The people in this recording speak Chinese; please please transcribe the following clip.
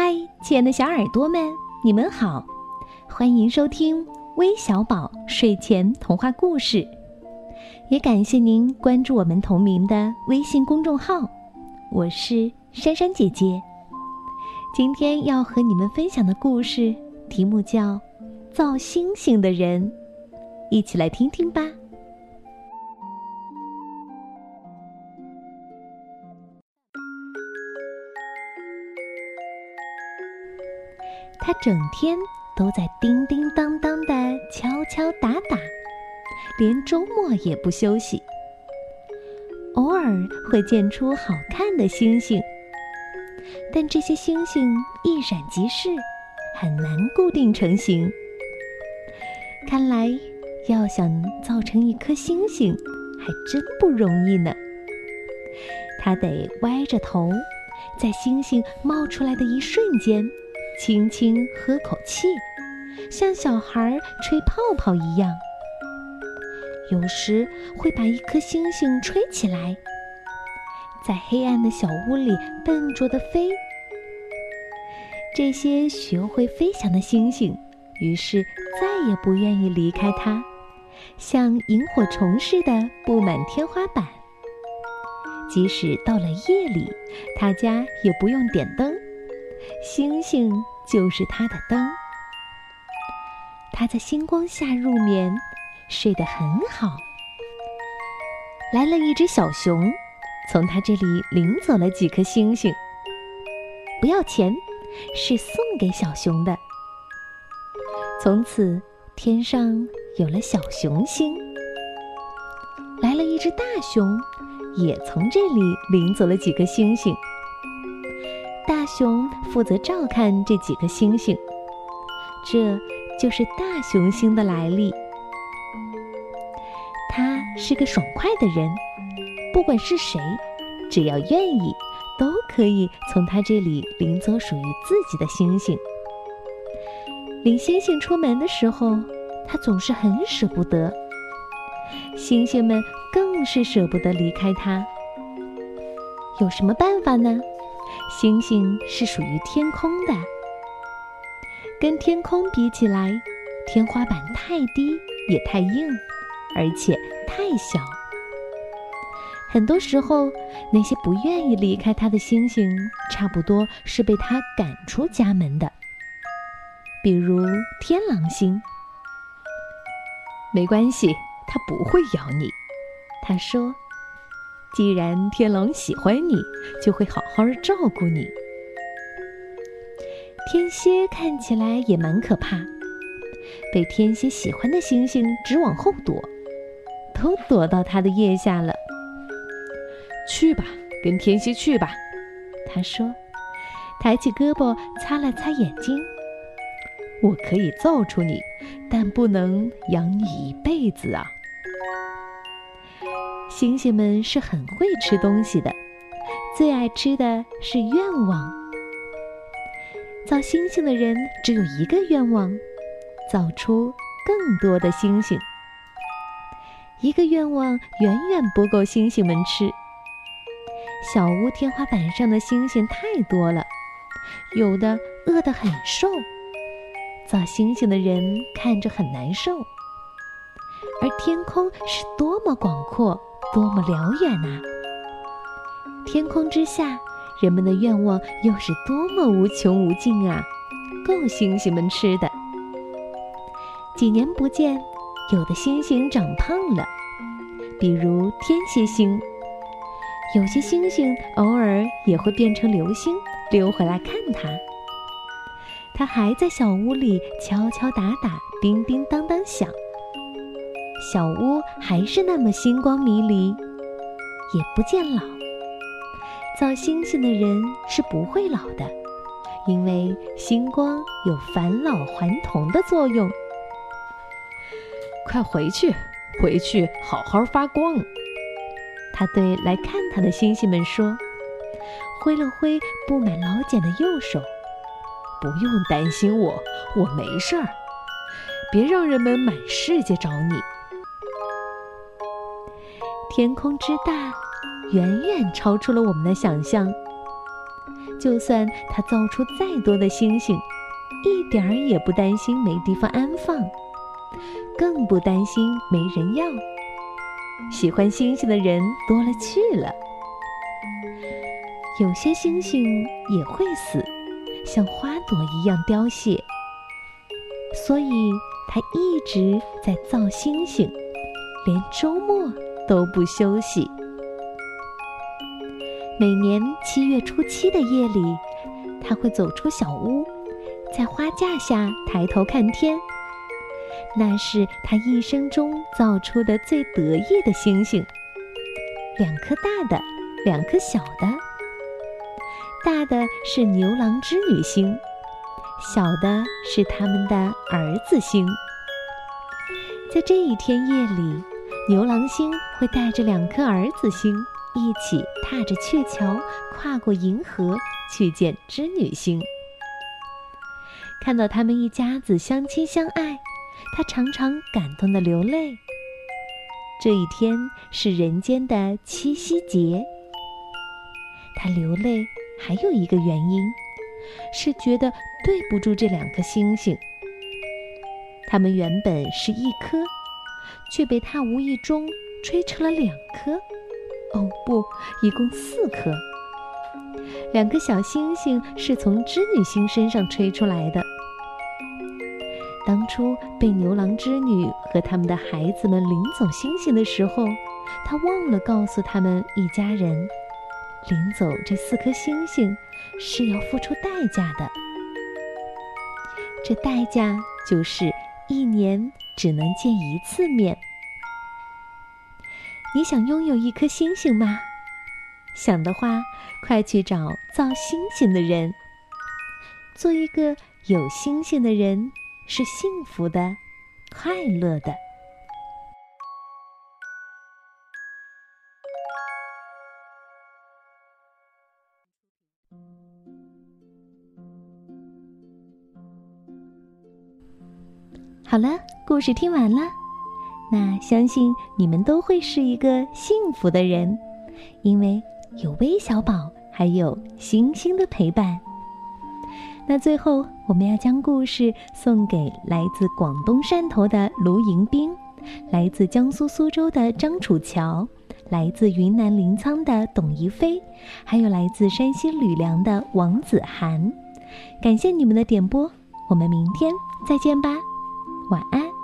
嗨，亲爱的小耳朵们，你们好，欢迎收听微小宝睡前童话故事，也感谢您关注我们同名的微信公众号。我是珊珊姐姐，今天要和你们分享的故事题目叫《造星星的人》，一起来听听吧。他整天都在叮叮当当的敲敲打打，连周末也不休息。偶尔会见出好看的星星，但这些星星一闪即逝，很难固定成型。看来，要想造成一颗星星，还真不容易呢。他得歪着头，在星星冒出来的一瞬间。轻轻喝口气，像小孩吹泡泡一样。有时会把一颗星星吹起来，在黑暗的小屋里笨拙地飞。这些学会飞翔的星星，于是再也不愿意离开它，像萤火虫似的布满天花板。即使到了夜里，他家也不用点灯。星星就是他的灯，他在星光下入眠，睡得很好。来了一只小熊，从他这里领走了几颗星星，不要钱，是送给小熊的。从此天上有了小熊星。来了一只大熊，也从这里领走了几颗星星。大熊负责照看这几颗星星，这就是大熊星的来历。他是个爽快的人，不管是谁，只要愿意，都可以从他这里领走属于自己的星星。领星星出门的时候，他总是很舍不得，星星们更是舍不得离开他。有什么办法呢？星星是属于天空的，跟天空比起来，天花板太低也太硬，而且太小。很多时候，那些不愿意离开它的星星，差不多是被它赶出家门的。比如天狼星，没关系，它不会咬你，他说。既然天狼喜欢你，就会好好照顾你。天蝎看起来也蛮可怕，被天蝎喜欢的星星直往后躲，都躲到他的腋下了。去吧，跟天蝎去吧，他说，抬起胳膊擦了擦眼睛。我可以造出你，但不能养你一辈子啊。星星们是很会吃东西的，最爱吃的是愿望。造星星的人只有一个愿望：造出更多的星星。一个愿望远远不够星星们吃。小屋天花板上的星星太多了，有的饿得很瘦，造星星的人看着很难受。而天空是多么广阔！多么辽远呐！天空之下，人们的愿望又是多么无穷无尽啊，够星星们吃的。几年不见，有的星星长胖了，比如天蝎星。有些星星偶尔也会变成流星，溜回来看它。它还在小屋里敲敲打打，叮叮当当响。小屋还是那么星光迷离，也不见老。造星星的人是不会老的，因为星光有返老还童的作用。快回去，回去好好发光。他对来看他的星星们说，挥了挥布满老茧的右手。不用担心我，我没事儿。别让人们满世界找你。天空之大，远远超出了我们的想象。就算他造出再多的星星，一点儿也不担心没地方安放，更不担心没人要。喜欢星星的人多了去了。有些星星也会死，像花朵一样凋谢。所以，他一直在造星星，连周末都不休息。每年七月初七的夜里，他会走出小屋，在花架下抬头看天。那是他一生中造出的最得意的星星，两颗大的，两颗小的。大的是牛郎织女星，小的是他们的儿子星。在这一天夜里，牛郎星会带着两颗儿子星一起踏着鹊桥，跨过银河去见织女星。看到他们一家子相亲相爱，他常常感动的流泪。这一天是人间的七夕节，他流泪。还有一个原因，是觉得对不住这两颗星星。它们原本是一颗，却被他无意中吹成了两颗。哦不，一共四颗。两颗小星星是从织女星身上吹出来的。当初被牛郎织女和他们的孩子们领走星星的时候，他忘了告诉他们一家人。领走这四颗星星是要付出代价的，这代价就是一年只能见一次面。你想拥有一颗星星吗？想的话，快去找造星星的人。做一个有星星的人是幸福的、快乐的。好了，故事听完了，那相信你们都会是一个幸福的人，因为有微小宝，还有星星的陪伴。那最后，我们要将故事送给来自广东汕头的卢迎宾，来自江苏苏州的张楚乔，来自云南临沧的董怡飞，还有来自山西吕梁的王子涵。感谢你们的点播，我们明天再见吧。晚安。